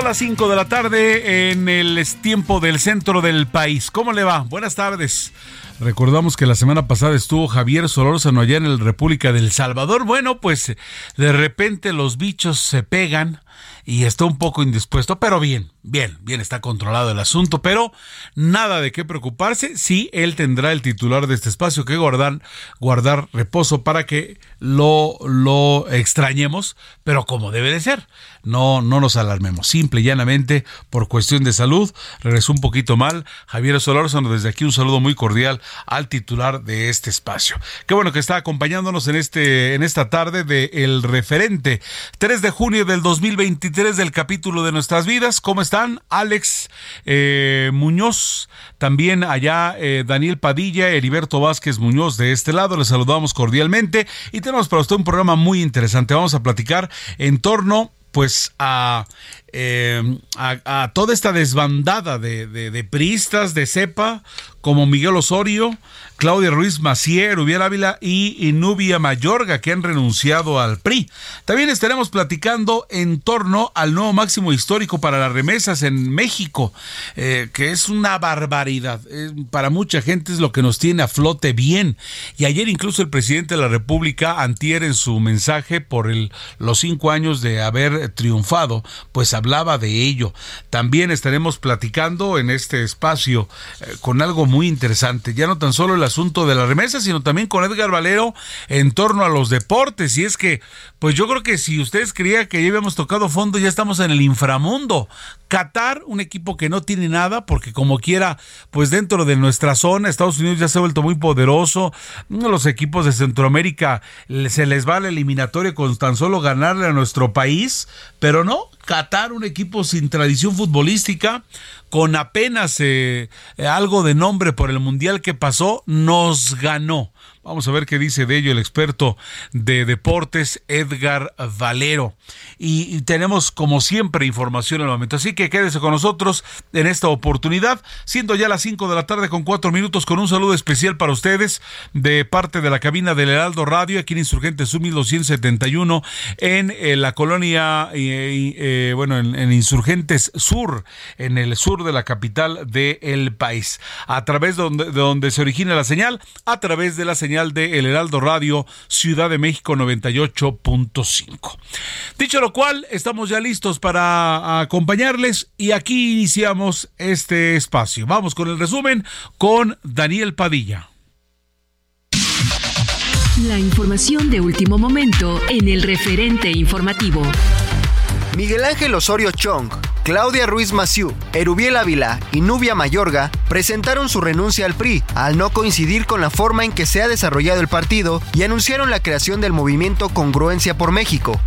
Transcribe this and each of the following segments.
Son las 5 de la tarde en el tiempo del centro del país. ¿Cómo le va? Buenas tardes. Recordamos que la semana pasada estuvo Javier Solórzano allá en la República del Salvador. Bueno, pues de repente los bichos se pegan y está un poco indispuesto, pero bien, bien, bien está controlado el asunto, pero nada de qué preocuparse. Sí, él tendrá el titular de este espacio que guardar, guardar reposo para que lo, lo extrañemos, pero como debe de ser. No, no nos alarmemos. Simple y llanamente, por cuestión de salud, regresó un poquito mal. Javier Solórzano, desde aquí un saludo muy cordial al titular de este espacio. Qué bueno que está acompañándonos en este, en esta tarde de El Referente, 3 de junio del 2023 del capítulo de nuestras vidas. ¿Cómo están? Alex eh, Muñoz, también allá eh, Daniel Padilla, Heriberto Vázquez Muñoz de este lado. Les saludamos cordialmente y tenemos para usted un programa muy interesante. Vamos a platicar en torno pues a, eh, a, toda esta desbandada de, priistas de cepa como Miguel Osorio, Claudia Ruiz Macier, Ubiel Ávila y Nubia Mayorga, que han renunciado al PRI. También estaremos platicando en torno al nuevo máximo histórico para las remesas en México, eh, que es una barbaridad. Eh, para mucha gente es lo que nos tiene a flote bien. Y ayer incluso el presidente de la República, Antier, en su mensaje por el, los cinco años de haber triunfado, pues hablaba de ello. También estaremos platicando en este espacio eh, con algo muy interesante. Ya no tan solo el asunto de la remesa, sino también con Edgar Valero en torno a los deportes. Y es que, pues yo creo que si ustedes creían que ya habíamos tocado fondo, ya estamos en el inframundo. Qatar, un equipo que no tiene nada, porque como quiera, pues dentro de nuestra zona, Estados Unidos ya se ha vuelto muy poderoso. Los equipos de Centroamérica se les va la eliminatoria con tan solo ganarle a nuestro país, pero no, Qatar, un equipo sin tradición futbolística, con apenas eh, algo de nombre por el mundial que pasó, nos ganó. Vamos a ver qué dice de ello el experto de deportes Edgar Valero. Y, tenemos como siempre información al momento. Así que quédese con nosotros en esta oportunidad, siendo ya las 5 de la tarde con 4 minutos, con un saludo especial para ustedes de parte de la cabina del Heraldo Radio, aquí en Insurgente Sur 1271, en, eh, la colonia, eh, bueno, en, Insurgentes Sur, en el sur de la capital del país. A través de donde, de donde se origina la señal, a través de la señal de El Heraldo Radio, Ciudad de México 98.5. Dicho lo cual, estamos ya listos para acompañarles y aquí iniciamos este espacio. Vamos con el resumen con Daniel Padilla. La información de último momento en el referente informativo. Miguel Ángel Osorio Chong, Claudia Ruiz Maciú, Erubiel Ávila y Nubia Mayorga presentaron su renuncia al PRI al no coincidir con la forma en que se ha desarrollado el partido y anunciaron la creación del movimiento Congruencia por México.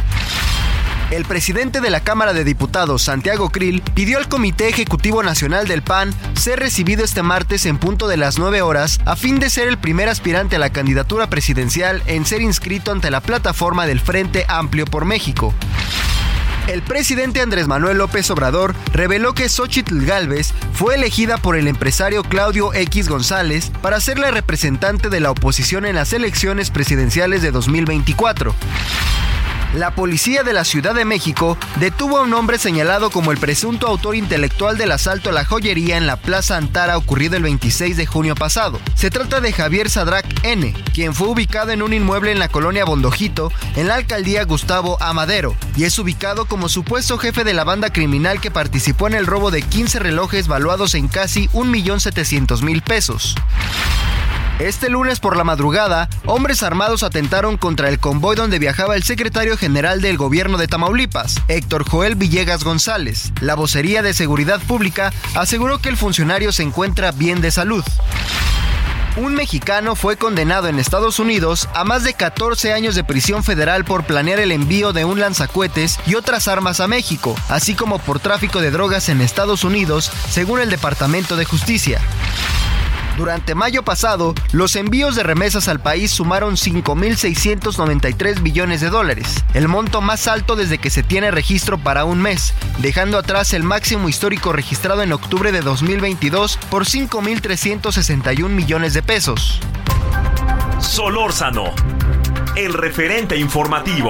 El presidente de la Cámara de Diputados, Santiago Krill, pidió al Comité Ejecutivo Nacional del PAN ser recibido este martes en punto de las 9 horas a fin de ser el primer aspirante a la candidatura presidencial en ser inscrito ante la plataforma del Frente Amplio por México. El presidente Andrés Manuel López Obrador reveló que Xochitl Gálvez fue elegida por el empresario Claudio X González para ser la representante de la oposición en las elecciones presidenciales de 2024. La policía de la Ciudad de México detuvo a un hombre señalado como el presunto autor intelectual del asalto a la joyería en la Plaza Antara ocurrido el 26 de junio pasado. Se trata de Javier Sadrac N., quien fue ubicado en un inmueble en la colonia Bondojito, en la alcaldía Gustavo Amadero, y es ubicado como supuesto jefe de la banda criminal que participó en el robo de 15 relojes valuados en casi 1.700.000 pesos. Este lunes por la madrugada, hombres armados atentaron contra el convoy donde viajaba el secretario general del gobierno de Tamaulipas, Héctor Joel Villegas González. La vocería de Seguridad Pública aseguró que el funcionario se encuentra bien de salud. Un mexicano fue condenado en Estados Unidos a más de 14 años de prisión federal por planear el envío de un lanzacuetes y otras armas a México, así como por tráfico de drogas en Estados Unidos, según el Departamento de Justicia. Durante mayo pasado, los envíos de remesas al país sumaron 5.693 billones de dólares, el monto más alto desde que se tiene registro para un mes, dejando atrás el máximo histórico registrado en octubre de 2022 por 5.361 millones de pesos. Solórzano, el referente informativo.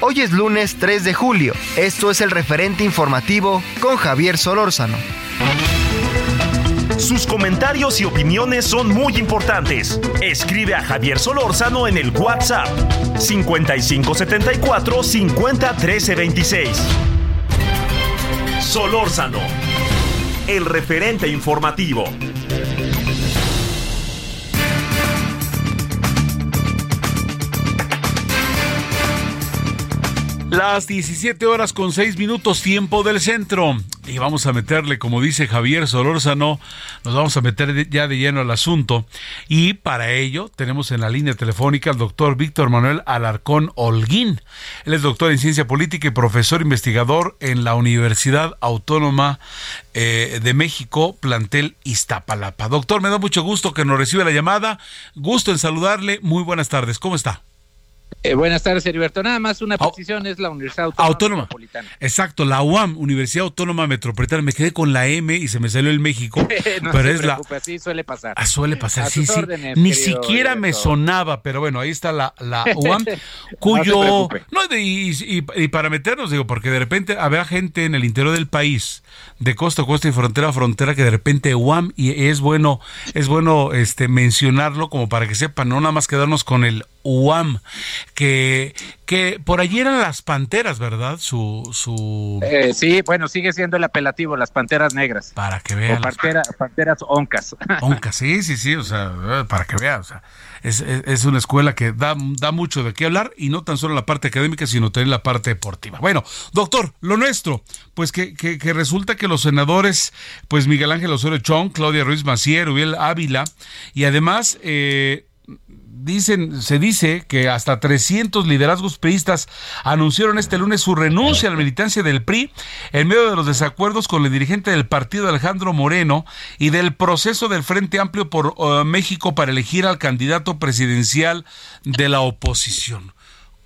Hoy es lunes 3 de julio. Esto es el referente informativo con Javier Solórzano. Sus comentarios y opiniones son muy importantes. Escribe a Javier Solórzano en el WhatsApp 5574 50 13 26. Solórzano, el referente informativo. Las 17 horas con 6 minutos tiempo del centro. Y vamos a meterle, como dice Javier Solórzano, nos vamos a meter ya de lleno al asunto. Y para ello tenemos en la línea telefónica al doctor Víctor Manuel Alarcón Holguín. Él es doctor en ciencia política y profesor investigador en la Universidad Autónoma eh, de México, plantel Iztapalapa. Doctor, me da mucho gusto que nos reciba la llamada. Gusto en saludarle. Muy buenas tardes. ¿Cómo está? Eh, buenas tardes, Heriberto. Nada más una precisión, es la Universidad Autónoma, Autónoma. Metropolitana. Exacto, la UAM, Universidad Autónoma Metropolitana. Me quedé con la M y se me salió el México, no pero se es la... así suele pasar. Ah, suele pasar, A sí, sí. órdenes, Ni siquiera me sonaba, pero bueno, ahí está la, la UAM, cuyo... No, de- y, y- y para meternos, digo, porque de repente habrá gente en el interior del país, de costa a costa y frontera a frontera, que de repente UAM, y es bueno, es bueno este mencionarlo como para que sepan, no nada más quedarnos con el UAM, que, que por allí eran las panteras, ¿verdad? Su, su... Eh, sí, bueno, sigue siendo el apelativo, las panteras negras. para que O vean. las panteras oncas. Onca, sí, sí, sí, o sea, eh, para que vean, o sea, es, es- es una escuela que da, da mucho de qué hablar y no tan solo la parte académica, sino también la parte deportiva. Bueno, doctor, lo nuestro, pues que, que, que resulta que los senadores, pues Miguel Ángel Osorio Chong, Claudia Ruiz Macier, Uriel Ávila, y además, eh, dicen, se dice que hasta 300 liderazgos priistas anunciaron este lunes su renuncia a la militancia del PRI en medio de los desacuerdos con el dirigente del partido Alejandro Moreno y del proceso del Frente Amplio por eh, México para elegir al candidato presidencial de la oposición.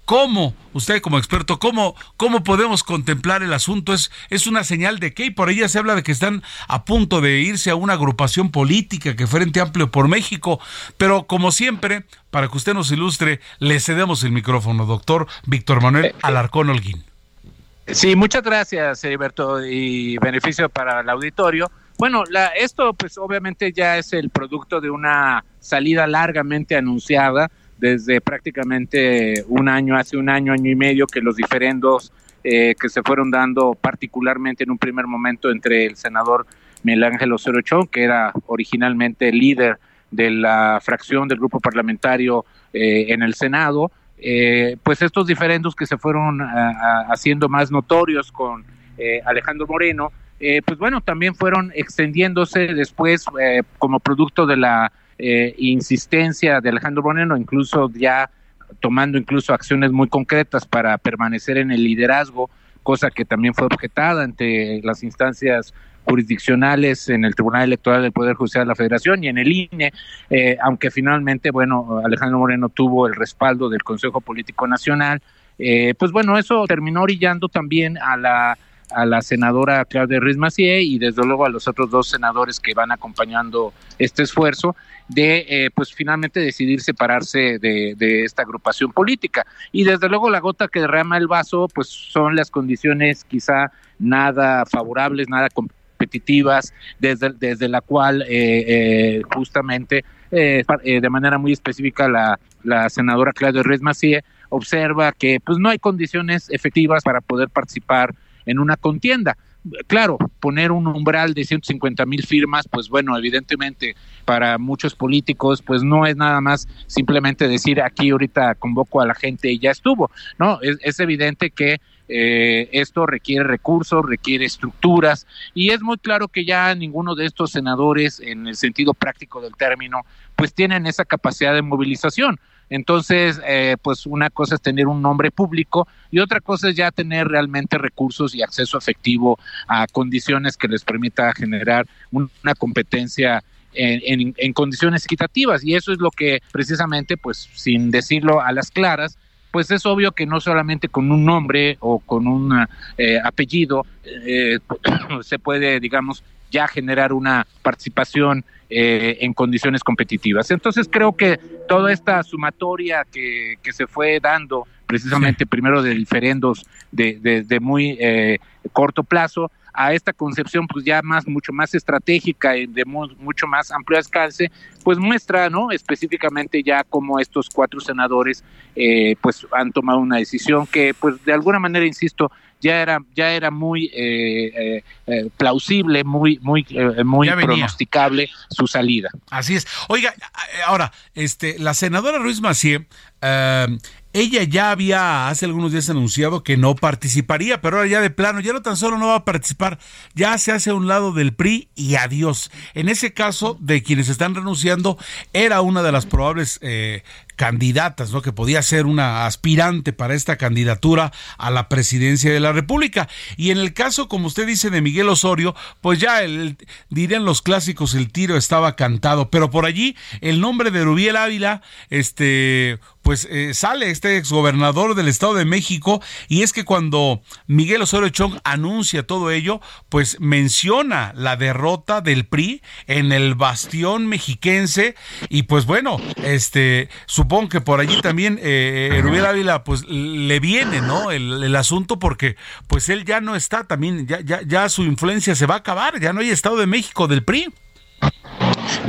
¿Cómo, usted como experto, cómo, cómo podemos contemplar el asunto? ¿Es, ¿Es una señal de qué? Y por ella se habla de que están a punto de irse a una agrupación política que Frente Amplio por México. Pero como siempre, para que usted nos ilustre, le cedemos el micrófono, doctor Víctor Manuel Alarcón Holguín. Sí, muchas gracias, Heriberto, y beneficio para el auditorio. Bueno, la, esto pues obviamente ya es el producto de una salida largamente anunciada desde prácticamente un año, hace un año, año y medio, que los diferendos eh, que se fueron dando particularmente en un primer momento entre el senador Miguel Ángel Chong, que era originalmente líder de la fracción del grupo parlamentario eh, en el Senado, eh, pues estos diferendos que se fueron a- haciendo más notorios con eh, Alejandro Moreno, eh, pues bueno, también fueron extendiéndose después eh, como producto de la eh, insistencia de Alejandro Moreno, incluso ya tomando incluso acciones muy concretas para permanecer en el liderazgo cosa que también fue objetada ante las instancias jurisdiccionales en el Tribunal Electoral del Poder Judicial de la Federación y en el INE, eh, aunque finalmente, bueno, Alejandro Moreno tuvo el respaldo del Consejo Político Nacional, eh, pues bueno, eso terminó orillando también a la a la senadora Claudia Ruiz Macié y desde luego a los otros dos senadores que van acompañando este esfuerzo de eh, pues finalmente decidir separarse de, esta agrupación política. Y desde luego la gota que derrama el vaso pues son las condiciones quizá nada favorables nada competitivas desde, desde la cual eh, eh, justamente eh, de manera muy específica la, la senadora Claudia Ruiz Macié observa que pues no hay condiciones efectivas para poder participar en una contienda. Claro, poner un umbral de 150 mil firmas, pues bueno, evidentemente para muchos políticos, pues no es nada más simplemente decir aquí ahorita convoco a la gente y ya estuvo, ¿no? Es, evidente que eh, esto requiere recursos, requiere estructuras y es muy claro que ya ninguno de estos senadores, en el sentido práctico del término, pues tienen esa capacidad de movilización. Entonces, eh, pues una cosa es tener un nombre público y otra cosa es ya tener realmente recursos y acceso efectivo a condiciones que les permita generar una competencia en, en, en, condiciones equitativas. Y eso es lo que precisamente, pues sin decirlo a las claras, pues es obvio que no solamente con un nombre o con un eh, apellido eh, se puede, digamos, ya generar una participación eh, en condiciones competitivas. Entonces creo que toda esta sumatoria que, que se fue dando precisamente sí. primero de diferendos de, de, de muy eh, corto plazo a esta concepción pues ya más mucho más estratégica y de mu mucho más amplio alcance pues muestra no específicamente ya cómo estos cuatro senadores eh, pues han tomado una decisión que pues de alguna manera insisto ya era ya era muy eh, eh, plausible muy muy eh, muy pronosticable su salida. Así es. Oiga ahora este la senadora Ruiz Macié ella ya había hace algunos días anunciado que no participaría, pero ahora ya de plano, ya no tan solo no va a participar, ya se hace a un lado del PRI y adiós. En ese caso, de quienes están renunciando, era una de las probables eh, candidatas, ¿no? Que podía ser una aspirante para esta candidatura a la presidencia de la República. Y en el caso, como usted dice, de Miguel Osorio, pues ya dirían los clásicos, el tiro estaba cantado, pero por allí el nombre de Rubiel Ávila, este, pues eh, sale este exgobernador del Estado de México y es que cuando Miguel Osorio Chong anuncia todo ello, pues menciona la derrota del PRI en el bastión mexiquense y pues bueno, este supongo que por allí también eh, Rubiel Ávila pues le viene, ¿no? El, el, asunto porque pues él ya no está también, ya, ya, ya su influencia se va a acabar, ya no hay Estado de México del PRI.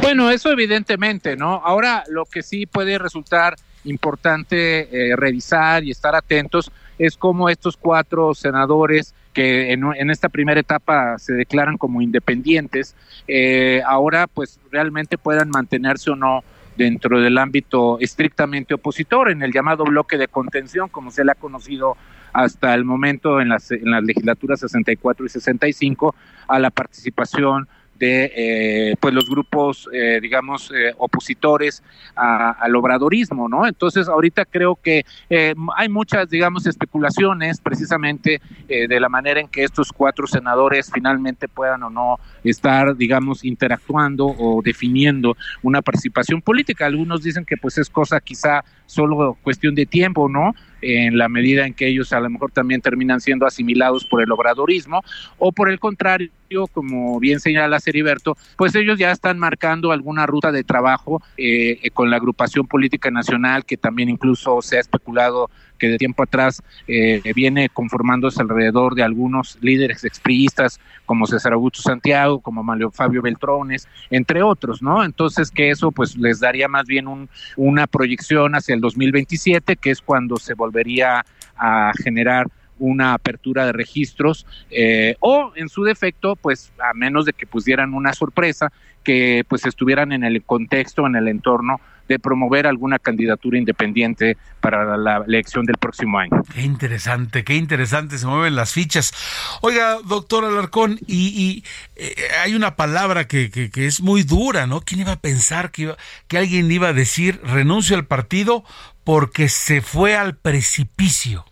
Bueno, eso evidentemente, ¿no? Ahora lo que sí puede resultar importante eh, revisar y estar atentos es cómo estos cuatro senadores que en, en, esta primera etapa se declaran como independientes, eh, ahora pues realmente puedan mantenerse o no dentro del ámbito estrictamente opositor, en el llamado bloque de contención, como se le ha conocido hasta el momento en las, en las legislaturas 64 y 65, a la participación de eh, pues los grupos eh, digamos eh, opositores a, al obradorismo no entonces ahorita creo que eh, hay muchas digamos especulaciones precisamente eh, de la manera en que estos cuatro senadores finalmente puedan o no estar digamos interactuando o definiendo una participación política. Algunos dicen que pues es cosa quizá solo cuestión de tiempo no en la medida en que ellos a lo mejor también terminan siendo asimilados por el obradorismo o por el contrario como bien señala Seriberto, pues ellos ya están marcando alguna ruta de trabajo eh, con la agrupación política nacional que también incluso se ha especulado que de tiempo atrás eh, viene conformándose alrededor de algunos líderes expriistas como César Augusto Santiago, como Mario Fabio Beltrones, entre otros, ¿no? Entonces que eso pues les daría más bien un, una proyección hacia el 2027, que es cuando se volvería a generar una apertura de registros eh, o en su defecto pues a menos de que pusieran una sorpresa que pues estuvieran en el contexto en el entorno de promover alguna candidatura independiente para la elección del próximo año. Qué interesante, qué interesante, se mueven las fichas. Oiga, doctor Alarcón, y, y eh, hay una palabra que, que, que, es muy dura, ¿no? ¿Quién iba a pensar que, iba, que alguien iba a decir renuncio al partido porque se fue al precipicio?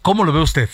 ¿Cómo lo ve usted?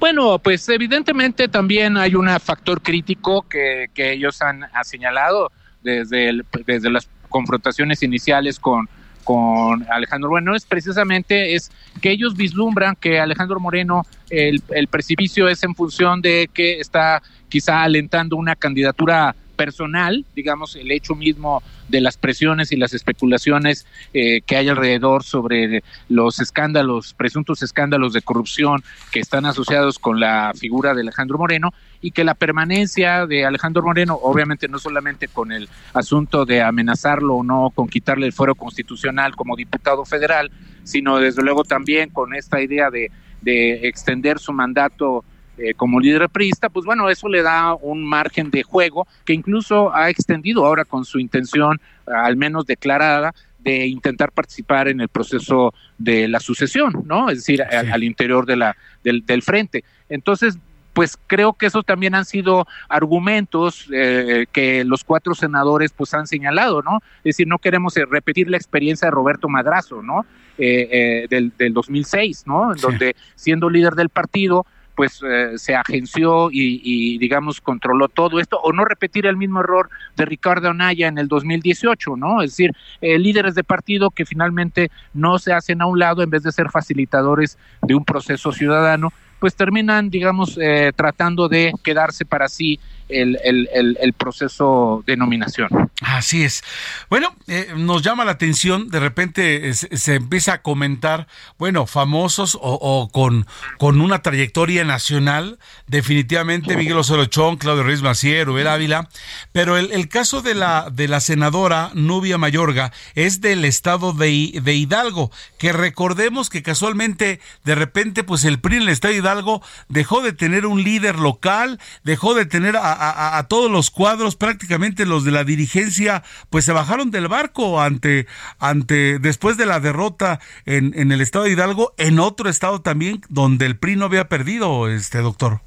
Bueno, pues evidentemente también hay un factor crítico que, que ellos han, señalado desde, el, desde las confrontaciones iniciales con, con Alejandro. Moreno es precisamente es que ellos vislumbran que Alejandro Moreno el, el precipicio es en función de que está quizá alentando una candidatura personal, digamos, el hecho mismo de las presiones y las especulaciones eh, que hay alrededor sobre los escándalos, presuntos escándalos de corrupción que están asociados con la figura de Alejandro Moreno y que la permanencia de Alejandro Moreno, obviamente no solamente con el asunto de amenazarlo o no, con quitarle el fuero constitucional como diputado federal, sino desde luego también con esta idea de, de extender su mandato eh, como líder priista, pues bueno, eso le da un margen de juego que incluso ha extendido ahora con su intención, al menos declarada, de intentar participar en el proceso de la sucesión, ¿no? Es decir, al, interior de la, del, del frente. Entonces, pues creo que esos también han sido argumentos eh, que los cuatro senadores pues han señalado, ¿no? Es decir, no queremos eh, repetir la experiencia de Roberto Madrazo, ¿no? del, del 2006, ¿no? En donde siendo líder del partido, pues eh, se agenció y, digamos controló todo esto o no repetir el mismo error de Ricardo Anaya en el 2018, ¿no? Es decir, eh, líderes de partido que finalmente no se hacen a un lado en vez de ser facilitadores de un proceso ciudadano, pues terminan, digamos, eh, tratando de quedarse para sí el, el, el, proceso de nominación. Así es. Bueno, eh, nos llama la atención, de repente se, empieza a comentar, bueno, famosos o, con, con una trayectoria nacional, definitivamente Miguel Osorio Claudio Ruiz Macier, Rubén Ávila, pero el, caso de la, de la senadora Nubia Mayorga es del estado de, de Hidalgo, que recordemos que casualmente, de repente, pues el PRI en el estado de Hidalgo dejó de tener un líder local, dejó de tener a, a, todos los cuadros, prácticamente los de la dirigencia, pues se bajaron del barco ante, ante, después de la derrota en, en el estado de Hidalgo, en otro estado también donde el PRI no había perdido, este doctor.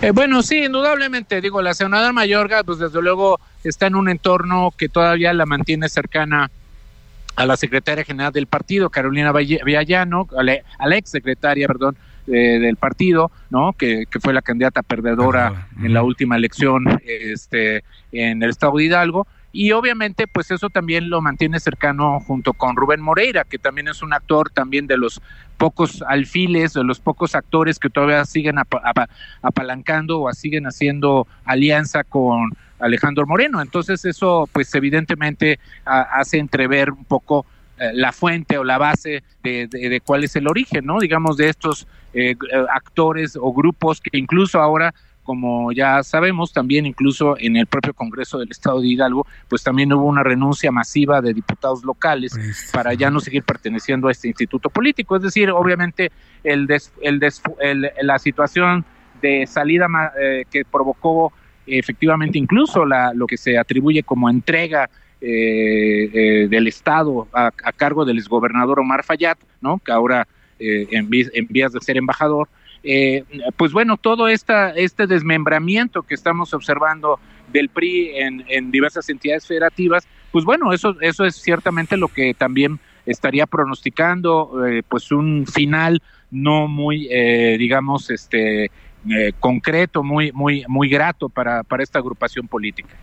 Eh, bueno, sí, indudablemente, digo, la senadora Mayorga, pues desde luego está en un entorno que todavía la mantiene cercana a la secretaria general del partido, Carolina Villallano, a la ex secretaria, perdón, del partido, ¿no? Que, fue la candidata perdedora en la última elección este, en el estado de Hidalgo. Y obviamente, pues eso también lo mantiene cercano junto con Rubén Moreira, que también es un actor también de los pocos alfiles, de los pocos actores que todavía siguen apalancando o siguen haciendo alianza con Alejandro Moreno. Entonces eso, pues evidentemente hace entrever un poco eh, la fuente o la base de, de, cuál es el origen, ¿no? Digamos, de estos eh, actores o grupos que incluso ahora como ya sabemos, también incluso en el propio Congreso del Estado de Hidalgo, pues también hubo una renuncia masiva de diputados locales para ya no seguir perteneciendo a este instituto político. Es decir, obviamente el, el, la situación de salida eh, que provocó efectivamente incluso la, lo que se atribuye como entrega eh, eh, del Estado a, cargo del exgobernador Omar Fayad, ¿no? que ahora eh, en, vías de ser embajador, pues bueno, todo esta, este desmembramiento que estamos observando del PRI en, diversas entidades federativas, pues bueno, eso, eso es ciertamente lo que también estaría pronosticando pues un final no muy, digamos, este eh, concreto, muy, muy, muy grato para, para esta agrupación política.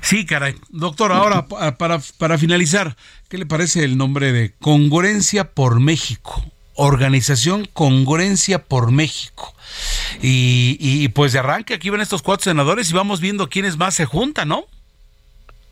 Sí, caray. Doctor, ahora para, para finalizar, ¿qué le parece el nombre de Congruencia por México? Organización Congruencia por México. Y, y pues de arranque aquí van estos cuatro senadores y vamos viendo quiénes más se juntan, ¿no?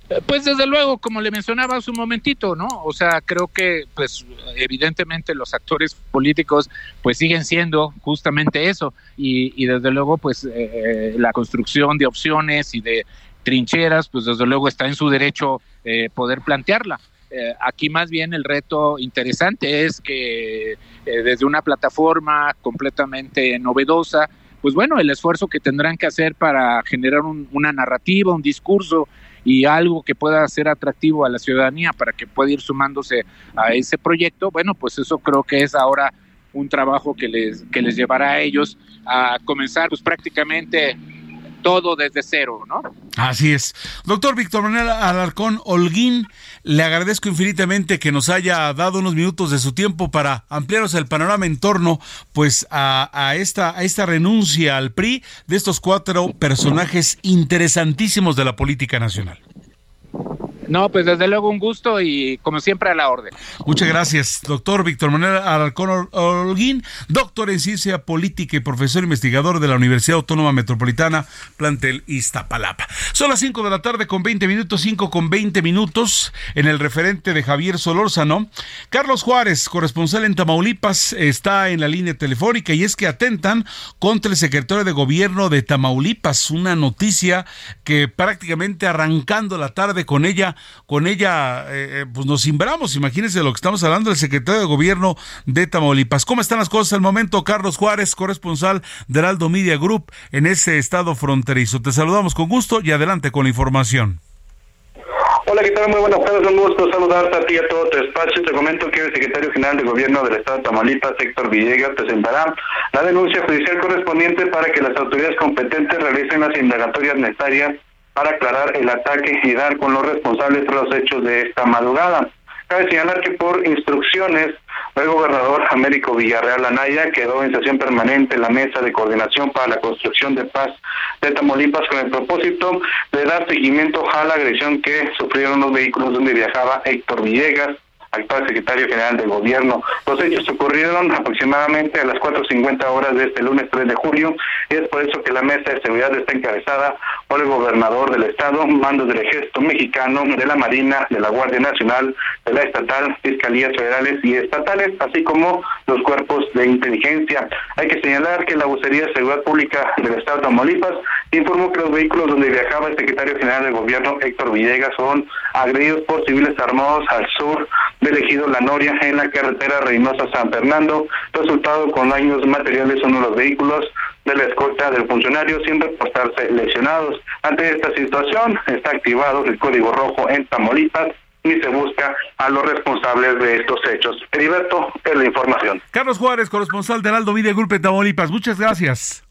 Eh, pues desde luego, como le mencionaba hace un momentito, ¿no? O sea, creo que, pues, evidentemente los actores políticos, pues, siguen siendo justamente eso y, y desde luego, pues, eh, eh, la construcción de opciones y de trincheras, pues, desde luego está en su derecho poder plantearla. Aquí más bien el reto interesante es que desde una plataforma completamente novedosa, pues bueno, el esfuerzo que tendrán que hacer para generar una narrativa, un discurso y algo que pueda ser atractivo a la ciudadanía para que pueda ir sumándose a ese proyecto, bueno, pues eso creo que es ahora un trabajo que les, que les llevará a ellos a comenzar pues prácticamente todo desde cero, ¿no? Así es. Doctor Víctor Manuel Alarcón Holguín, le agradezco infinitamente que nos haya dado unos minutos de su tiempo para ampliarnos el panorama en torno pues a, a esta, a esta renuncia al PRI de estos cuatro personajes interesantísimos de la política nacional. No, pues desde luego un gusto y como siempre a la orden. Muchas gracias, doctor Víctor Manuel Alarcón Holguín, doctor en ciencia política y profesor investigador de la Universidad Autónoma Metropolitana, plantel Iztapalapa. Son las 5 de la tarde con 20 minutos, 5 con 20 minutos en el referente de Javier Solórzano. Carlos Juárez, corresponsal en Tamaulipas, está en la línea telefónica y es que atentan contra el secretario de gobierno de Tamaulipas, una noticia que prácticamente arrancando la tarde con ella con ella eh, eh, pues nos simbramos. Imagínense lo que estamos hablando del secretario de gobierno de Tamaulipas. ¿Cómo están las cosas al momento? Carlos Juárez, corresponsal de Heraldo Media Group en ese estado fronterizo. Te saludamos con gusto y adelante con la información. Hola, ¿qué tal? Muy buenas tardes, un gusto saludarte a ti y a todo tu espacio. Te comento que el secretario general de Gobierno del Estado de Tamaulipas, Héctor Villegas, presentará la denuncia judicial correspondiente para que las autoridades competentes realicen las indagatorias necesarias para aclarar el ataque y dar con los responsables de los hechos de esta madrugada. Cabe señalar que por instrucciones el gobernador Américo Villarreal Anaya quedó en sesión permanente en la mesa de coordinación para la construcción de paz de Tamaulipas con el propósito de dar seguimiento a la agresión que sufrieron los vehículos donde viajaba Héctor Villegas, actual secretario general del gobierno. Los hechos ocurrieron aproximadamente a las 4.50 horas de este lunes 3 de julio y es por eso que la mesa de seguridad está encabezada por el gobernador del estado, mandos del ejército mexicano, de la Marina, de la Guardia Nacional, de la estatal, fiscalías federales y estatales, así como los cuerpos de inteligencia. Hay que señalar que la Bucería de Seguridad Pública del estado de Tamaulipas informó que los vehículos donde viajaba el secretario general del gobierno, Héctor Villegas, son agredidos por civiles armados al sur del ejido La Noria en la carretera Reynosa-San Fernando, resultado con daños materiales uno de los vehículos de la escolta del funcionario sin reportarse lesionados. Ante esta situación está activado el código rojo en Tamaulipas y se busca a los responsables de estos hechos. Heriberto, es la información. Carlos Juárez, corresponsal de Aldo Video Grupo Tamaulipas. Muchas gracias.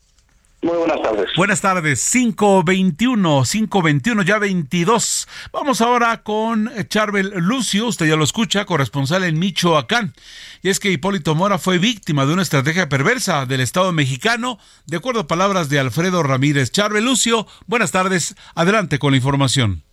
Muy buenas tardes. Buenas tardes, 521, 521, ya 22. Vamos ahora con Charbel Lucio, usted ya lo escucha, corresponsal en Michoacán. Y es que Hipólito Mora fue víctima de una estrategia perversa del Estado mexicano, de acuerdo a palabras de Alfredo Ramírez. Charbel Lucio, buenas tardes, adelante con la información.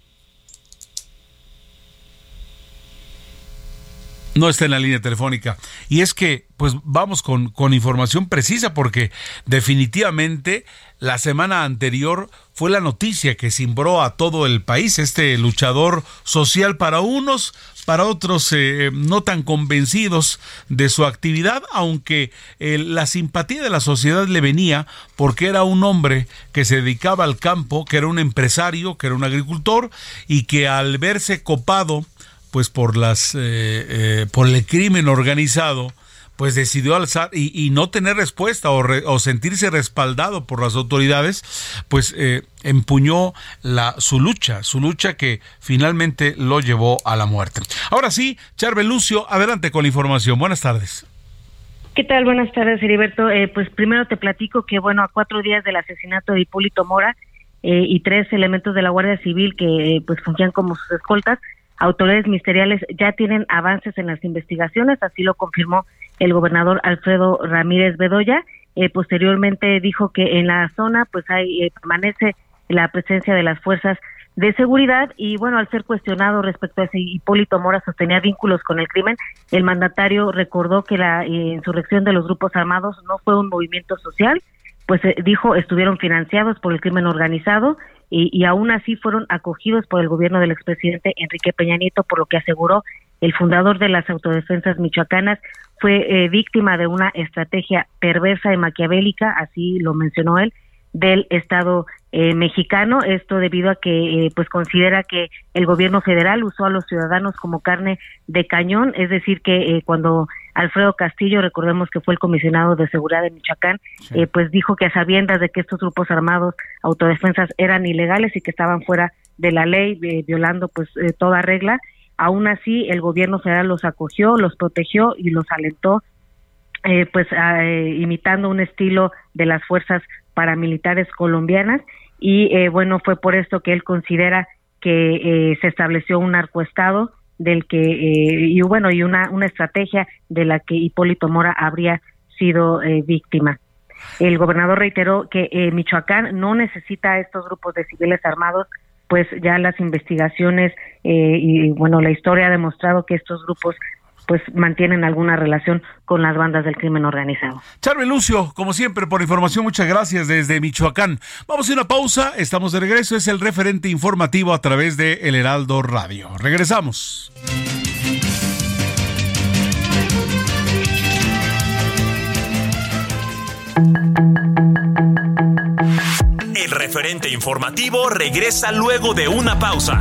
No está en la línea telefónica. Y es que, pues vamos con, con, información precisa, porque definitivamente la semana anterior fue la noticia que cimbró a todo el país, este luchador social para unos, para otros eh, no tan convencidos de su actividad, aunque eh, la simpatía de la sociedad le venía porque era un hombre que se dedicaba al campo, que era un empresario, que era un agricultor, y que al verse copado, pues por las eh, eh, por el crimen organizado pues decidió alzar y, no tener respuesta o, sentirse respaldado por las autoridades, pues eh, empuñó la, su lucha, su lucha que finalmente lo llevó a la muerte. Ahora sí, Charbel Lucio, adelante con la información. Buenas tardes. ¿Qué tal? Buenas tardes, Heriberto. pues primero te platico que, bueno, a cuatro días del asesinato de Hipólito Mora y tres elementos de la Guardia Civil que pues fungían como sus escoltas, autoridades ministeriales ya tienen avances en las investigaciones, así lo confirmó el gobernador Alfredo Ramírez Bedoya. Eh, posteriormente dijo que en la zona pues hay eh, permanece la presencia de las fuerzas de seguridad y bueno, al ser cuestionado respecto a si Hipólito Mora sostenía vínculos con el crimen, el mandatario recordó que la eh, insurrección de los grupos armados no fue un movimiento social, pues dijo estuvieron financiados por el crimen organizado y, aún así fueron acogidos por el gobierno del expresidente Enrique Peña Nieto, por lo que aseguró el fundador de las autodefensas michoacanas fue eh, víctima de una estrategia perversa y maquiavélica, así lo mencionó él, del Estado eh, mexicano. Esto debido a que, eh, pues, considera que el gobierno federal usó a los ciudadanos como carne de cañón, es decir, que cuando Alfredo Castillo, recordemos que fue el comisionado de seguridad de Michoacán, eh, pues dijo que a sabiendas de que estos grupos armados autodefensas eran ilegales y que estaban fuera de la ley, eh, violando pues eh, toda regla, aún así el gobierno federal los acogió, los protegió y los alentó, pues imitando un estilo de las fuerzas paramilitares colombianas. Y eh, bueno, fue por esto que él considera que se estableció un narcoestado del que, y bueno, y una, una estrategia de la que Hipólito Mora habría sido víctima. El gobernador reiteró que Michoacán no necesita a estos grupos de civiles armados pues ya las investigaciones y bueno la historia ha demostrado que estos grupos pues mantienen alguna relación con las bandas del crimen organizado. Charme Lucio, como siempre, por información, muchas gracias desde Michoacán. Vamos a una pausa, estamos de regreso, es el referente informativo a través de El Heraldo Radio. Regresamos. El referente informativo regresa luego de una pausa.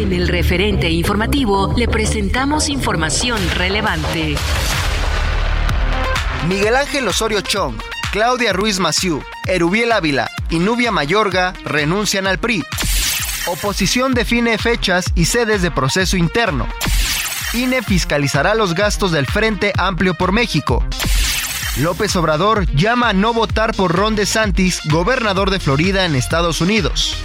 En el referente informativo le presentamos información relevante. Miguel Ángel Osorio Chong, Claudia Ruiz Maciú, Erubiel Ávila y Nubia Mayorga renuncian al PRI. Oposición define fechas y sedes de proceso interno. INE fiscalizará los gastos del Frente Amplio por México. López Obrador llama a no votar por Ron DeSantis, gobernador de Florida en Estados Unidos.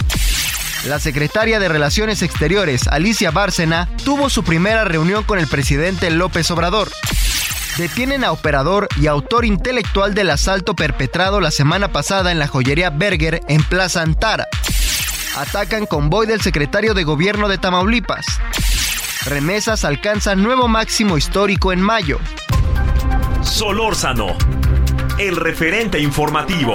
La secretaria de Relaciones Exteriores, Alicia Bárcena, tuvo su primera reunión con el presidente López Obrador. Detienen a operador y autor intelectual del asalto perpetrado la semana pasada en la joyería Berger en Plaza Antara. Atacan convoy del secretario de gobierno de Tamaulipas. Remesas alcanzan nuevo máximo histórico en mayo. Solórzano, el referente informativo.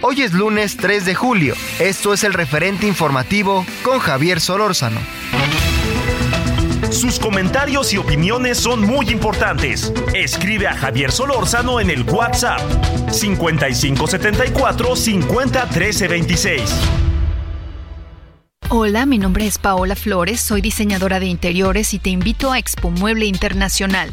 Hoy es lunes 3 de julio. Esto es el referente informativo con Javier Solórzano. Sus comentarios y opiniones son muy importantes. Escribe a Javier Solórzano en el WhatsApp 5574 50 26. Hola, mi nombre es Paola Flores, soy diseñadora de interiores y te invito a Expo Mueble Internacional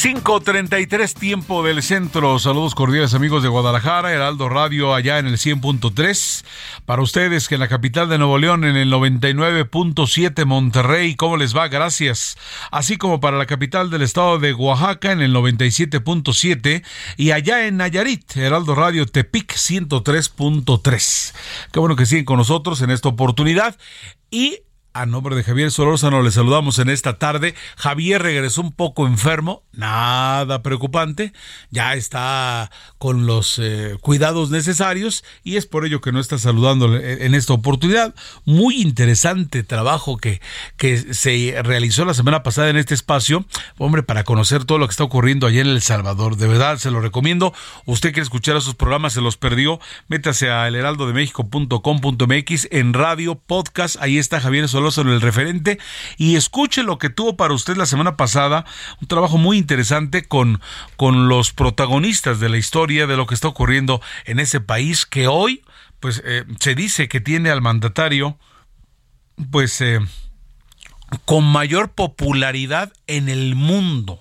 5.33 tiempo del centro. Saludos cordiales amigos de Guadalajara, Heraldo Radio allá en el 100.3. Para ustedes que en la capital de Nuevo León en el 99.7 Monterrey, ¿cómo les va? Gracias. Así como para la capital del estado de Oaxaca en el 97.7 y allá en Nayarit, Heraldo Radio Tepic 103.3. Qué bueno que siguen con nosotros en esta oportunidad. Y A nombre de Javier Solórzano le saludamos en esta tarde. Javier regresó un poco enfermo, nada preocupante, ya está con los eh, cuidados necesarios y es por ello que no está saludando en esta oportunidad. Muy interesante trabajo que, que se realizó la semana pasada en este espacio, hombre, para conocer todo lo que está ocurriendo allá en El Salvador. De verdad, se lo recomiendo. Usted quiere escuchar esos programas, se los perdió, métase a elheraldodemexico.com.mx en radio, podcast, ahí está Javier Solórzano en el referente y escuche lo que tuvo para usted la semana pasada, un trabajo muy interesante con, con los protagonistas de la historia de lo que está ocurriendo en ese país que hoy pues eh, se dice que tiene al mandatario pues eh, con mayor popularidad en el mundo.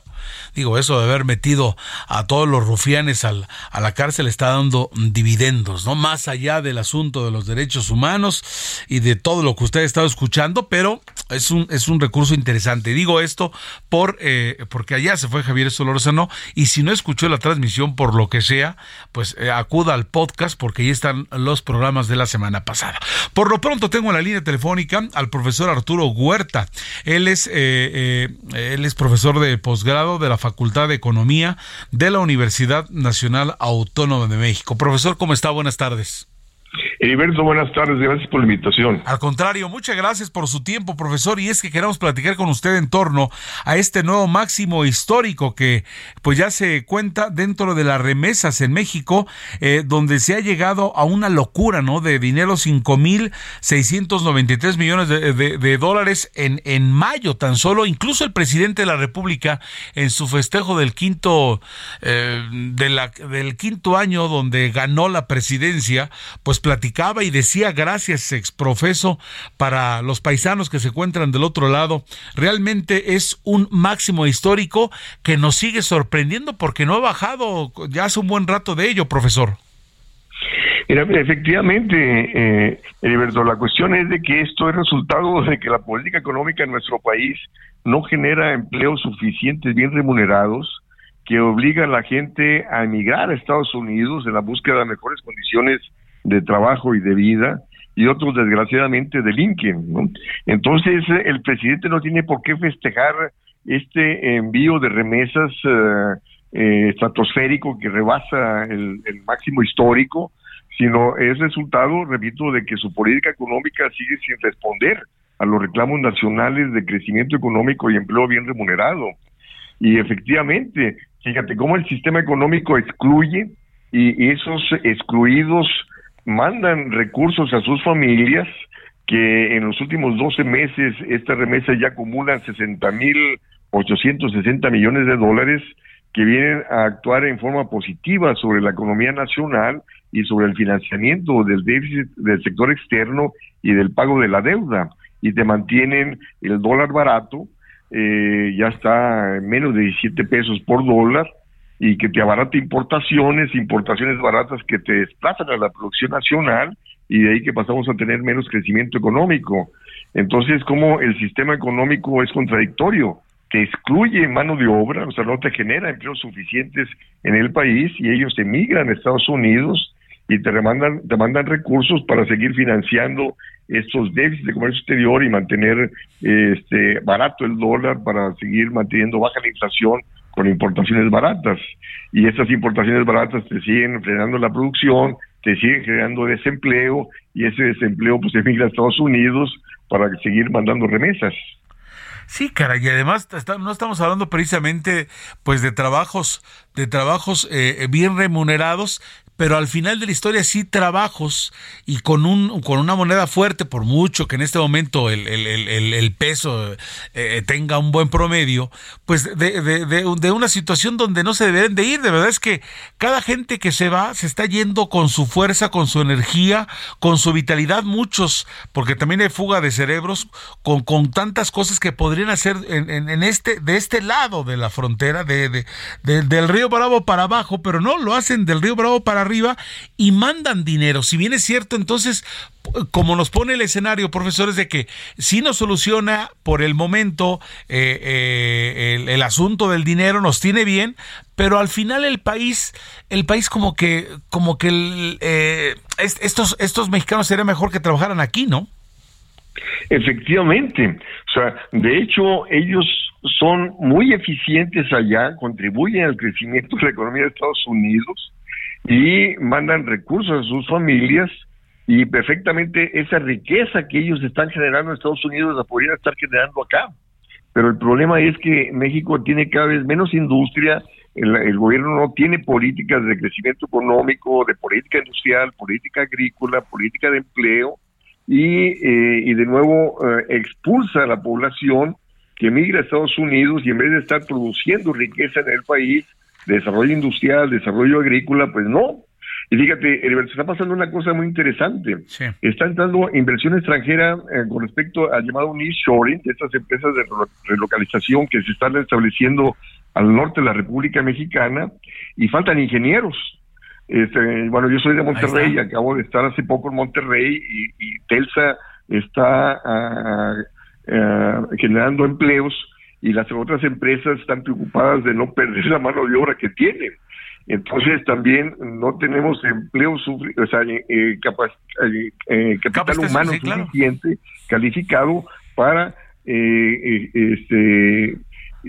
Digo, eso de haber metido a todos los rufianes al, a la cárcel está dando dividendos, ¿no? Más allá del asunto de los derechos humanos y de todo lo que usted ha estado escuchando, pero es un, es un recurso interesante. Digo esto por, eh, porque allá se fue Javier Solórzano y si no escuchó la transmisión por lo que sea, pues eh, acuda al podcast porque ahí están los programas de la semana pasada. Por lo pronto tengo en la línea telefónica al profesor Arturo Huerta. Él es, eh, él es profesor de posgrado de la Facultad de Economía de la Universidad Nacional Autónoma de México. Profesor, ¿cómo está? Buenas tardes. Heriberto, buenas tardes, gracias por la invitación. Al contrario, muchas gracias por su tiempo, profesor, y es que queremos platicar con usted en torno a este nuevo máximo histórico que pues ya se cuenta dentro de las remesas en México, eh, donde se ha llegado a una locura, ¿no? De dinero, 5.693 millones de, de, dólares en, en mayo tan solo, incluso el presidente de la República en su festejo del quinto, eh, de la, del quinto año donde ganó la presidencia, pues platicaba y decía gracias exprofeso para los paisanos que se encuentran del otro lado. Realmente es un máximo histórico que nos sigue sorprendiendo porque no ha bajado ya hace un buen rato de ello, profesor. Efectivamente, eh, Heriberto, la cuestión es de que esto es resultado de que la política económica en nuestro país no genera empleos suficientes, bien remunerados, que obliga a la gente a emigrar a Estados Unidos en la búsqueda de mejores condiciones de trabajo y de vida y otros desgraciadamente delinquen. ¿no? Entonces el presidente no tiene por qué festejar este envío de remesas eh, eh, estratosférico que rebasa el, máximo histórico, sino es resultado, repito, de que su política económica sigue sin responder a los reclamos nacionales de crecimiento económico y empleo bien remunerado. Y efectivamente, fíjate cómo el sistema económico excluye y esos excluidos mandan recursos a sus familias, que en los últimos 12 meses esta remesa ya acumulan 60 mil 860 millones de dólares que vienen a actuar en forma positiva sobre la economía nacional y sobre el financiamiento del déficit del sector externo y del pago de la deuda. Y te mantienen el dólar barato, eh, ya está en menos de 17 pesos por dólar y que te abarata importaciones, importaciones baratas que te desplazan a la producción nacional y de ahí que pasamos a tener menos crecimiento económico. Entonces, como el sistema económico es contradictorio, te excluye mano de obra, o sea, no te genera empleos suficientes en el país y ellos emigran a Estados Unidos y te mandan, te mandan recursos para seguir financiando estos déficits de comercio exterior y mantener este barato el dólar para seguir manteniendo baja la inflación con importaciones baratas. Y esas importaciones baratas te siguen frenando la producción, te siguen generando desempleo y ese desempleo pues emigra a Estados Unidos para seguir mandando remesas. Sí, cara, y además no estamos hablando precisamente pues de trabajos de trabajos eh, bien remunerados, pero al final de la historia sí trabajos y con, un, con una moneda fuerte, por mucho que en este momento el, el, peso eh, tenga un buen promedio, pues de, de, de, una situación donde no se deben de ir. De verdad es que cada gente que se va se está yendo con su fuerza, con su energía, con su vitalidad, muchos, porque también hay fuga de cerebros, con, con tantas cosas que podrían hacer en, en, este, de este lado de la frontera, de, del río Bravo para abajo, pero no, lo hacen del río Bravo para arriba y mandan dinero. Si bien es cierto, entonces, como nos pone el escenario, profesores, de que si nos soluciona por el momento eh, eh, el, asunto del dinero, nos tiene bien, pero al final el país, el país como que, como que eh, estos, estos mexicanos sería mejor que trabajaran aquí, ¿no? Efectivamente, o sea, de hecho ellos son muy eficientes allá, contribuyen al crecimiento de la economía de Estados Unidos y mandan recursos a sus familias y perfectamente esa riqueza que ellos están generando en Estados Unidos la podrían estar generando acá. Pero el problema es que México tiene cada vez menos industria, el, gobierno no tiene políticas de crecimiento económico, de política industrial, política agrícola, política de empleo, y, eh, y de nuevo eh, expulsa a la población que migra a Estados Unidos y en vez de estar produciendo riqueza en el país, desarrollo industrial, desarrollo agrícola, pues no. Y fíjate, Heriberto, está pasando una cosa muy interesante. Está entrando inversión extranjera eh, con respecto al llamado nearshoring, estas empresas de relocalización que se están estableciendo al norte de la República Mexicana, y faltan ingenieros. Este, bueno, yo soy de Monterrey, acabo de estar hace poco en Monterrey y, Telsa está ah, generando empleos y las otras empresas están preocupadas de no perder la mano de obra que tienen. Entonces también no tenemos empleo, o sea, eh, eh, eh, capital humano suficiente, calificado para este,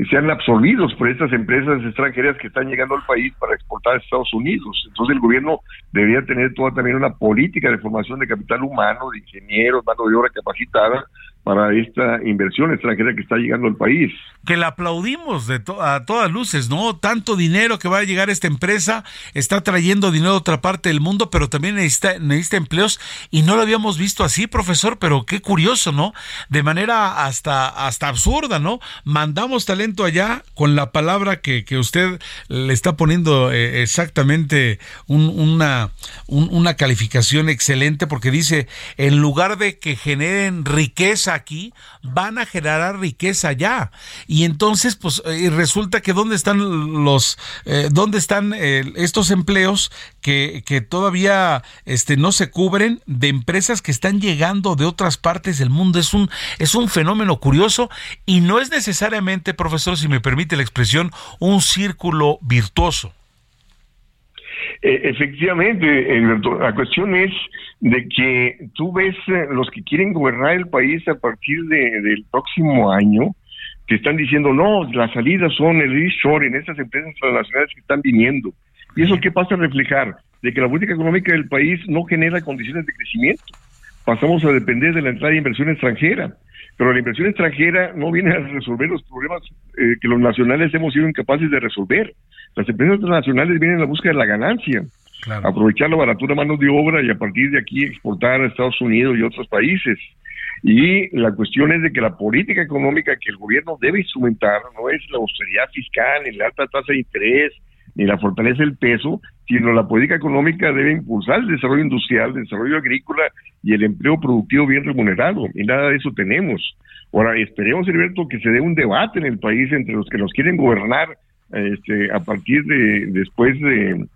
sean absorbidos por estas empresas extranjeras que están llegando al país para exportar a Estados Unidos. Entonces el gobierno debería tener toda también una política de formación de capital humano, de ingenieros, mano de obra capacitada para esta inversión extranjera que está llegando al país. Que la aplaudimos de a todas luces, ¿no? Tanto dinero que va a llegar esta empresa, está trayendo dinero de otra parte del mundo, pero también necesita, necesita empleos y no lo habíamos visto así, profesor, pero qué curioso, ¿no? De manera hasta, hasta absurda, ¿no? Mandamos talento allá con la palabra que, que usted le está poniendo eh, exactamente una, una calificación excelente porque dice, en lugar de que generen riqueza aquí, van a generar riqueza allá. Y entonces, pues, eh, resulta que dónde están los, eh, dónde están eh, estos empleos que, que todavía este, no se cubren de empresas que están llegando de otras partes del mundo. Es un, es un fenómeno curioso y no es necesariamente, profesor, si me permite la expresión, un círculo virtuoso. Efectivamente, la cuestión es de que tú ves eh, los que quieren gobernar el país a partir de, del próximo año, que están diciendo, no, las salidas son el en esas empresas transnacionales que están viniendo. ¿Y eso qué pasa a reflejar? De que la política económica del país no genera condiciones de crecimiento. Pasamos a depender de la entrada de inversión extranjera. Pero la inversión extranjera no viene a resolver los problemas eh, que los nacionales hemos sido incapaces de resolver. Las empresas transnacionales vienen a la búsqueda de la ganancia aprovechar la baratura de mano de obra y a partir de aquí exportar a Estados Unidos y otros países. Y la cuestión es de que la política económica que el gobierno debe instrumentar no es la austeridad fiscal, ni la alta tasa de interés, ni la fortaleza del peso, sino la política económica debe impulsar el desarrollo industrial, el desarrollo agrícola y el empleo productivo bien remunerado. Y nada de eso tenemos. Ahora, esperemos, Heriberto, que se dé un debate en el país entre los que nos quieren gobernar este, a partir de después de,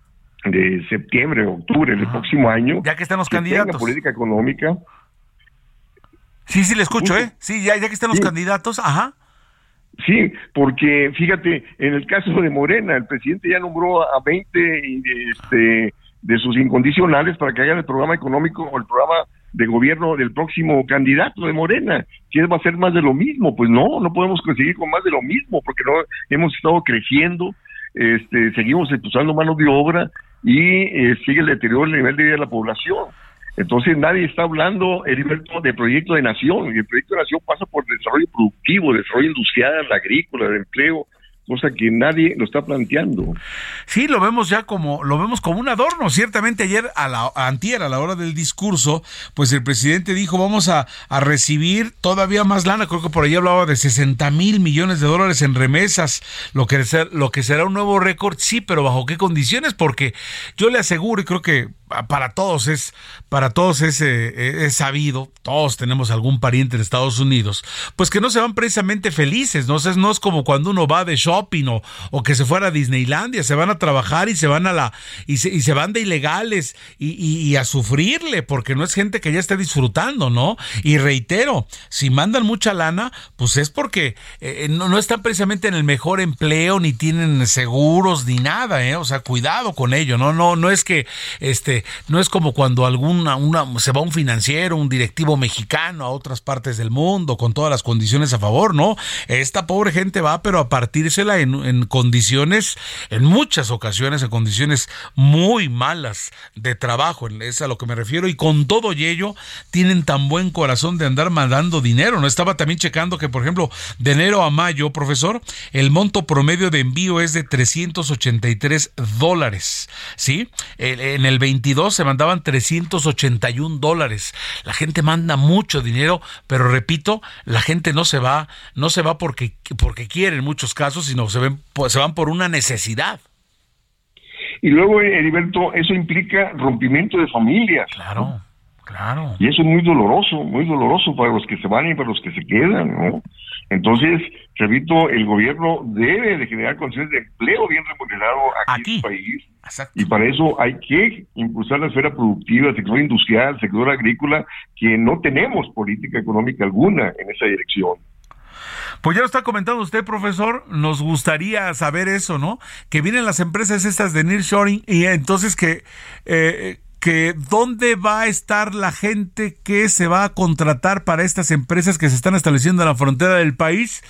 de septiembre, octubre del próximo año. Ya que están los candidatos. política económica. Sí, sí, le escucho, ¿eh? Sí, ya, ya que están los candidatos, ajá. Sí, porque fíjate, en el caso de Morena, el presidente ya nombró a 20 este, de sus incondicionales para que hagan el programa económico o el programa de gobierno del próximo candidato de Morena. ¿Quién va a ser más de lo mismo? Pues no, no podemos conseguir con más de lo mismo porque no hemos estado creciendo, este, seguimos expulsando mano de obra, y eh, sigue el deterioro del nivel de vida de la población. Entonces nadie está hablando, Heriberto, de proyecto de nación, y el proyecto de nación pasa por desarrollo productivo, desarrollo industrial, agrícola, de empleo, cosa que nadie lo está planteando. Sí, lo vemos ya como lo vemos como un adorno. Ciertamente ayer a la antier a la hora del discurso, pues el presidente dijo vamos a, a recibir todavía más lana. Creo que por ahí hablaba de 60 mil millones de dólares en remesas, lo que lo que será un nuevo récord. Sí, pero bajo qué condiciones? Porque yo le aseguro y creo que para todos es para todos es, eh, es, sabido, todos tenemos algún pariente en Estados Unidos, pues que no se van precisamente felices, no, no es como cuando uno va de shopping o, o, que se fuera a Disneylandia, se van a trabajar y se van a la y se, y se van de ilegales y, y, a sufrirle porque no es gente que ya esté disfrutando, ¿no? Y reitero, si mandan mucha lana, pues es porque eh, no, no están precisamente en el mejor empleo ni tienen seguros ni nada, ¿eh? O sea, cuidado con ello, no no no es que este no es como cuando alguna una, se va un financiero, un directivo mexicano a otras partes del mundo con todas las condiciones a favor, ¿no? Esta pobre gente va, pero a partírsela en, en condiciones, en muchas ocasiones, en condiciones muy malas de trabajo, es a lo que me refiero, y con todo ello tienen tan buen corazón de andar mandando dinero, ¿no? Estaba también checando que, por ejemplo, de enero a mayo, profesor, el monto promedio de envío es de 383 dólares, ¿sí? En el 22 se mandaban 381 dólares. La gente manda mucho dinero, pero repito, la gente no se va, no se va porque, porque quiere en muchos casos, sino se, ven, se van por una necesidad. Y luego, Heriberto, eso implica rompimiento de familias. Claro, claro. Y eso es muy doloroso, muy doloroso para los que se van y para los que se quedan, ¿no? Entonces, repito, el gobierno debe de generar condiciones de empleo bien remunerado aquí, en el país. Y para eso hay que impulsar la esfera productiva, el sector industrial, el sector agrícola, que no tenemos política económica alguna en esa dirección. Pues ya lo está comentando usted, profesor. Nos gustaría saber eso, ¿no? Que vienen las empresas estas de nearshoring y entonces que eh, que dónde va a estar la gente que se va a contratar para estas empresas que se están estableciendo en la frontera del país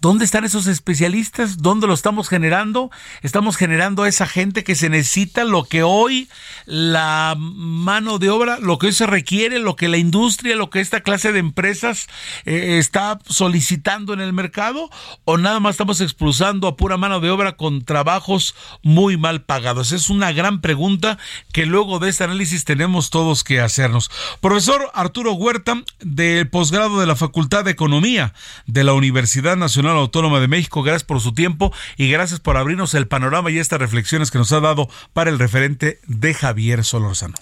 ¿Dónde están esos especialistas? ¿Dónde lo estamos generando? Estamos generando a esa gente que se necesita, lo que hoy la mano de obra, lo que hoy se requiere, lo que la industria, lo que esta clase de empresas eh, está solicitando en el mercado, o nada más estamos expulsando a pura mano de obra con trabajos muy mal pagados. Es una gran pregunta que luego de este análisis tenemos todos que hacernos. Profesor Arturo Huerta, del posgrado de la Facultad de Economía de la Universidad Nacional Autónoma de México. Gracias por su tiempo y gracias por abrirnos el panorama y estas reflexiones que nos ha dado para el referente de Javier Solórzano.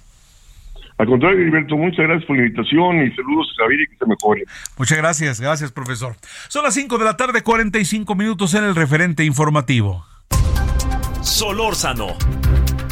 Al contrario, Heriberto, muchas gracias por la invitación y saludos a Javier y que se mejore. Muchas gracias, gracias, profesor. Son las 5 de la tarde, 45 minutos en el referente informativo. Solórzano,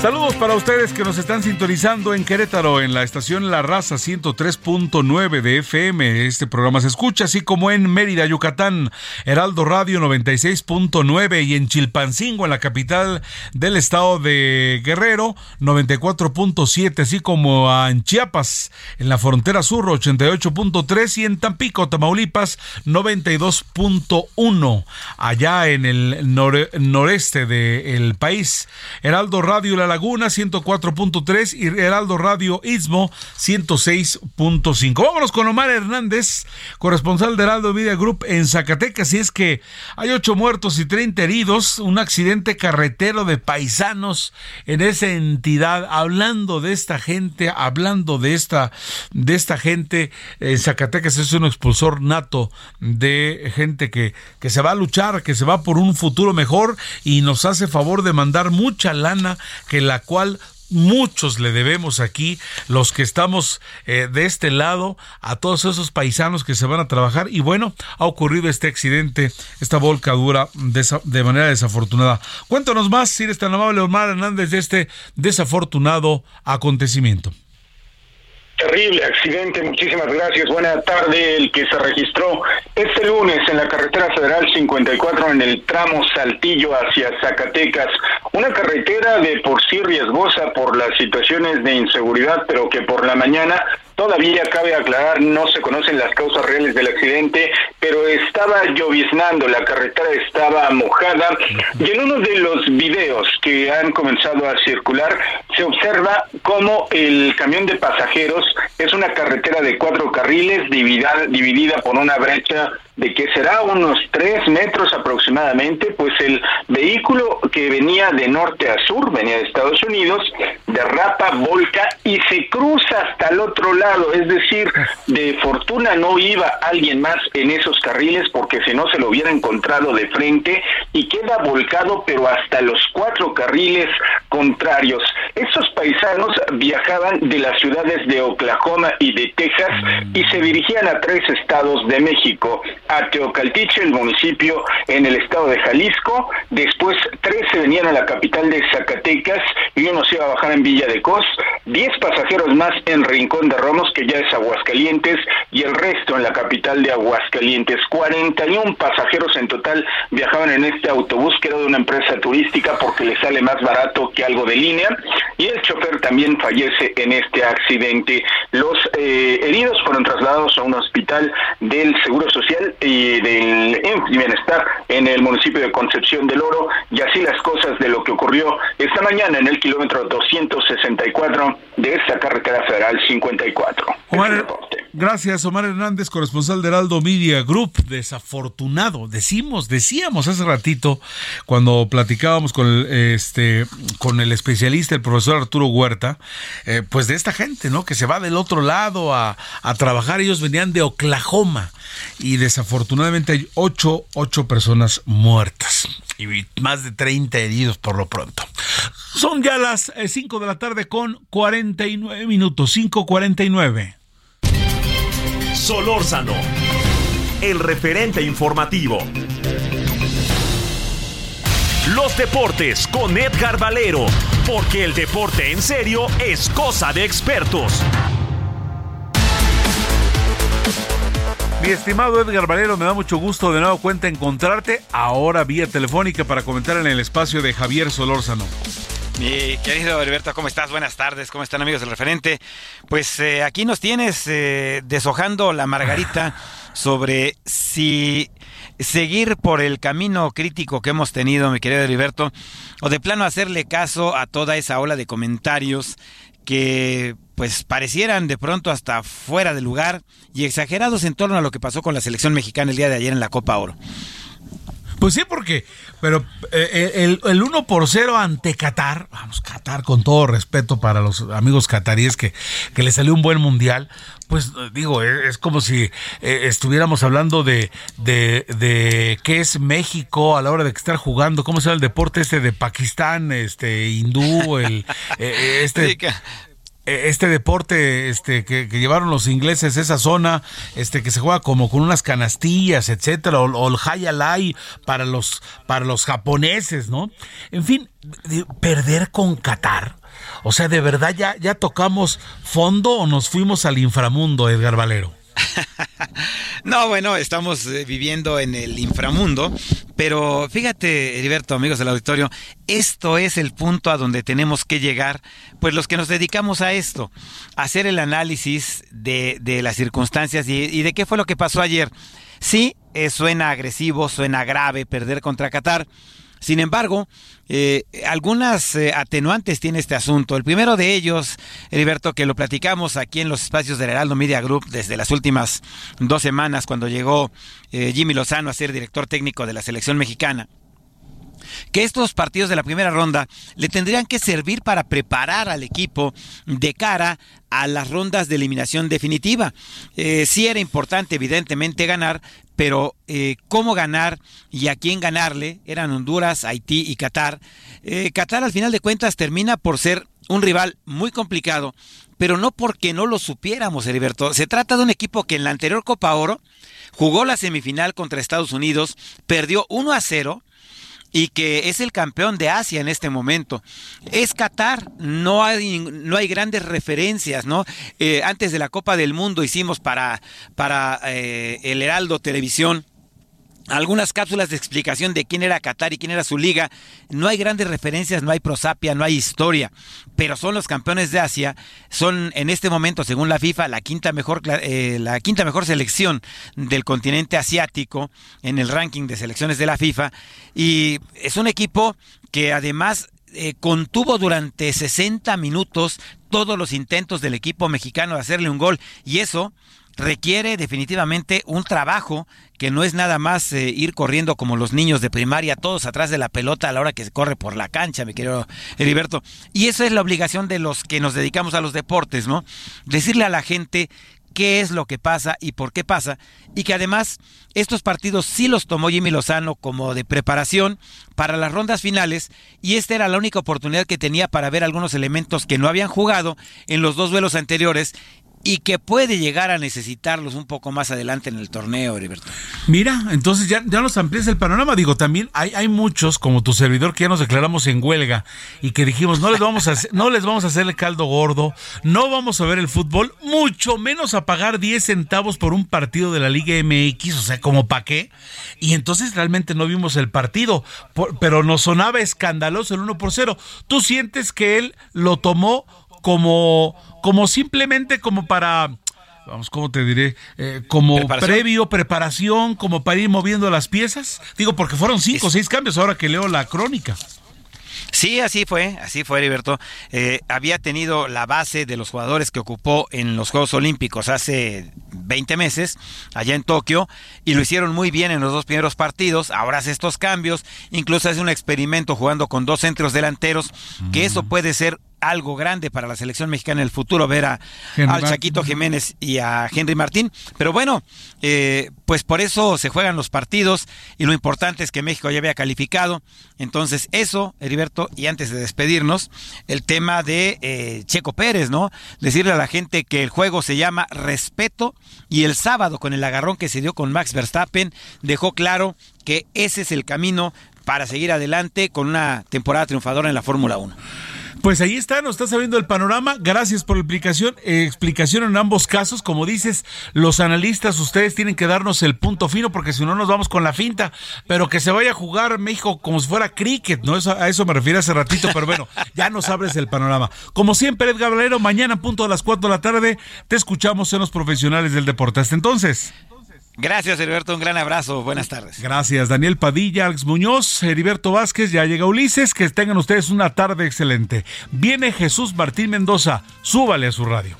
Saludos para ustedes que nos están sintonizando en Querétaro en la estación La Raza 103.9 de FM. Este programa se escucha así como en Mérida, Yucatán, Heraldo Radio 96.9 y en Chilpancingo, en la capital del estado de Guerrero, 94.7, así como en Chiapas, en la frontera sur 88.3 y en Tampico, Tamaulipas 92.1. Allá en el noreste del país, Heraldo Radio La Laguna 104.3 y Heraldo Radio Istmo 106.5. Vámonos con Omar Hernández, corresponsal de Heraldo Media Group en Zacatecas. Y es que hay ocho muertos y 30 heridos, un accidente carretero de paisanos en esa entidad. Hablando de esta gente, hablando de esta, de esta gente, en Zacatecas es un expulsor nato de gente que, que se va a luchar, que se va por un futuro mejor y nos hace favor de mandar mucha lana que la cual muchos le debemos aquí, los que estamos eh, de este lado, a todos esos paisanos que se van a trabajar. Y bueno, ha ocurrido este accidente, esta volcadura de, de manera desafortunada. Cuéntanos más, si eres tan amable, Omar Hernández, de este desafortunado acontecimiento. Terrible accidente, muchísimas gracias. Buena tarde, el que se registró este lunes en la carretera federal 54 en el tramo Saltillo hacia Zacatecas. Una carretera de por sí riesgosa por las situaciones de inseguridad, pero que por la mañana Todavía cabe aclarar, no se conocen las causas reales del accidente, pero estaba lloviznando, la carretera estaba mojada y en uno de los videos que han comenzado a circular se observa cómo el camión de pasajeros es una carretera de cuatro carriles dividida, dividida por una brecha de que será unos tres metros aproximadamente, pues el vehículo que venía de norte a sur, venía de Estados Unidos, derrapa, volca y se cruza hasta el otro lado, es decir, de fortuna no iba alguien más en esos carriles porque si no se lo hubiera encontrado de frente y queda volcado pero hasta los cuatro carriles contrarios. Estos paisanos viajaban de las ciudades de Oklahoma y de Texas y se dirigían a tres estados de México a Teocaltiche, el municipio en el estado de Jalisco, después tres se venían a la capital de Zacatecas y uno se iba a bajar en Villa de Cos, 10 pasajeros más en Rincón de Romos, que ya es Aguascalientes, y el resto en la capital de Aguascalientes. 41 pasajeros en total viajaban en este autobús que era de una empresa turística porque le sale más barato que algo de línea, y el chofer también fallece en este accidente. Los eh, heridos fueron trasladados a un hospital del Seguro Social y del Bienestar en el municipio de Concepción del Oro, y así las cosas de lo que ocurrió esta mañana en el kilómetro 264 de esta carretera federal 54. Omar, gracias, Omar Hernández, corresponsal de Heraldo Media Group. Desafortunado, decimos, decíamos hace ratito cuando platicábamos con el, este, con el especialista, el profesor Arturo Huerta, eh, pues de esta gente, ¿no? Que se va del otro lado a, a trabajar. Ellos venían de Oklahoma y desafortunadamente hay ocho, ocho personas muertas y más de 30 heridos por lo pronto. Son ya las 5 eh, de la tarde con 49 minutos, 5.49. Solórzano, el referente informativo. Los deportes con Edgar Valero, porque el deporte en serio es cosa de expertos. Mi estimado Edgar Valero, me da mucho gusto de nuevo cuenta encontrarte ahora vía telefónica para comentar en el espacio de Javier Solórzano. Mi querido Alberto, ¿cómo estás? Buenas tardes, ¿cómo están amigos del referente? Pues eh, aquí nos tienes eh, deshojando la margarita sobre si seguir por el camino crítico que hemos tenido, mi querido Heriberto, o de plano hacerle caso a toda esa ola de comentarios que pues parecieran de pronto hasta fuera de lugar y exagerados en torno a lo que pasó con la selección mexicana el día de ayer en la Copa Oro. Pues sí, porque, pero eh, el, el 1 por 0 ante Qatar, vamos, Qatar con todo respeto para los amigos cataríes que, que le salió un buen mundial, pues digo, es, como si eh, estuviéramos hablando de, de, de qué es México a la hora de estar jugando, cómo se llama el deporte este de Pakistán, este hindú, el eh, este eh, este deporte este que, llevaron los ingleses esa zona este que se juega como con unas canastillas etcétera o, el hayalai para los para los japoneses no en fin perder con Qatar o sea de verdad ya ya tocamos fondo o nos fuimos al inframundo Edgar Valero no, bueno, estamos eh, viviendo en el inframundo, pero fíjate, Heriberto, amigos del auditorio, esto es el punto a donde tenemos que llegar, pues los que nos dedicamos a esto, hacer el análisis de, las circunstancias y, de qué fue lo que pasó ayer. Sí, eh, suena agresivo, suena grave perder contra Qatar. Sin embargo, eh, algunas eh, atenuantes tiene este asunto. El primero de ellos, Heriberto, que lo platicamos aquí en los espacios del Heraldo Media Group desde las últimas dos semanas, cuando llegó eh, Jimmy Lozano a ser director técnico de la selección mexicana que estos partidos de la primera ronda le tendrían que servir para preparar al equipo de cara a las rondas de eliminación definitiva. Eh, sí era importante, evidentemente, ganar, pero eh, cómo ganar y a quién ganarle eran Honduras, Haití y Qatar. Eh, Qatar, al final de cuentas, termina por ser un rival muy complicado, pero no porque no lo supiéramos, Heriberto. Se trata de un equipo que en la anterior Copa Oro jugó la semifinal contra Estados Unidos, perdió 1 a 0 y que es el campeón de Asia en este momento. Es Qatar, no hay, no hay grandes referencias, ¿no? Eh, antes de la Copa del Mundo hicimos para, para eh, el Heraldo Televisión algunas cápsulas de explicación de quién era Qatar y quién era su liga. No hay grandes referencias, no hay prosapia, no hay historia, pero son los campeones de Asia. Son en este momento, según la FIFA, la quinta mejor, eh, la quinta mejor selección del continente asiático en el ranking de selecciones de la FIFA. Y es un equipo que además eh, contuvo durante 60 minutos todos los intentos del equipo mexicano de hacerle un gol. Y eso requiere definitivamente un trabajo que no es nada más eh, ir corriendo como los niños de primaria, todos atrás de la pelota a la hora que se corre por la cancha, mi querido Heriberto. Y eso es la obligación de los que nos dedicamos a los deportes, ¿no? Decirle a la gente qué es lo que pasa y por qué pasa, y que además estos partidos sí los tomó Jimmy Lozano como de preparación para las rondas finales, y esta era la única oportunidad que tenía para ver algunos elementos que no habían jugado en los dos duelos anteriores y que puede llegar a necesitarlos un poco más adelante en el torneo, Heriberto. Mira, entonces ya, ya nos amplías el panorama. Digo, también hay, hay muchos, como tu servidor, que ya nos declaramos en huelga y que dijimos, no les vamos a hacer, no les vamos a hacer el caldo gordo, no vamos a ver el fútbol, mucho menos a pagar 10 centavos por un partido de la Liga MX, o sea, como pa' qué. Y entonces realmente no vimos el partido, pero nos sonaba escandaloso el 1 por 0. ¿Tú sientes que él lo tomó como, como simplemente como para vamos, ¿cómo te diré? Eh, como previo, preparación, como para ir moviendo las piezas. Digo, porque fueron cinco o seis cambios ahora que leo la crónica. Sí, así fue, así fue Heriberto. Eh, había tenido la base de los jugadores que ocupó en los Juegos Olímpicos hace 20 meses, allá en Tokio, y lo hicieron muy bien en los dos primeros partidos. Ahora hace estos cambios, incluso hace un experimento jugando con dos centros delanteros, que eso mm. puede ser algo grande para la selección mexicana en el futuro ver a, al Chaquito Jiménez y a Henry Martín. Pero bueno, eh, pues por eso se juegan los partidos y lo importante es que México ya había calificado. Entonces eso, Heriberto, y antes de despedirnos, el tema de eh, Checo Pérez, ¿no? Decirle a la gente que el juego se llama respeto y el sábado con el agarrón que se dio con Max Verstappen dejó claro que ese es el camino para seguir adelante con una temporada triunfadora en la Fórmula 1. Pues ahí está, nos está sabiendo el panorama. Gracias por la explicación. Eh, explicación en ambos casos. Como dices, los analistas, ustedes tienen que darnos el punto fino porque si no nos vamos con la finta. Pero que se vaya a jugar México como si fuera cricket, ¿no? Eso, a eso me refiero hace ratito, pero bueno, ya nos abres el panorama. Como siempre, Edgar Valero, mañana punto a las 4 de la tarde te escuchamos en los profesionales del deporte. Hasta entonces. Gracias, Heriberto. Un gran abrazo. Buenas tardes. Gracias, Daniel Padilla, Alex Muñoz, Heriberto Vázquez. Ya llega Ulises. Que tengan ustedes una tarde excelente. Viene Jesús Martín Mendoza. Súbale a su radio.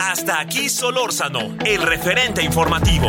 Hasta aquí Solórzano, el referente informativo.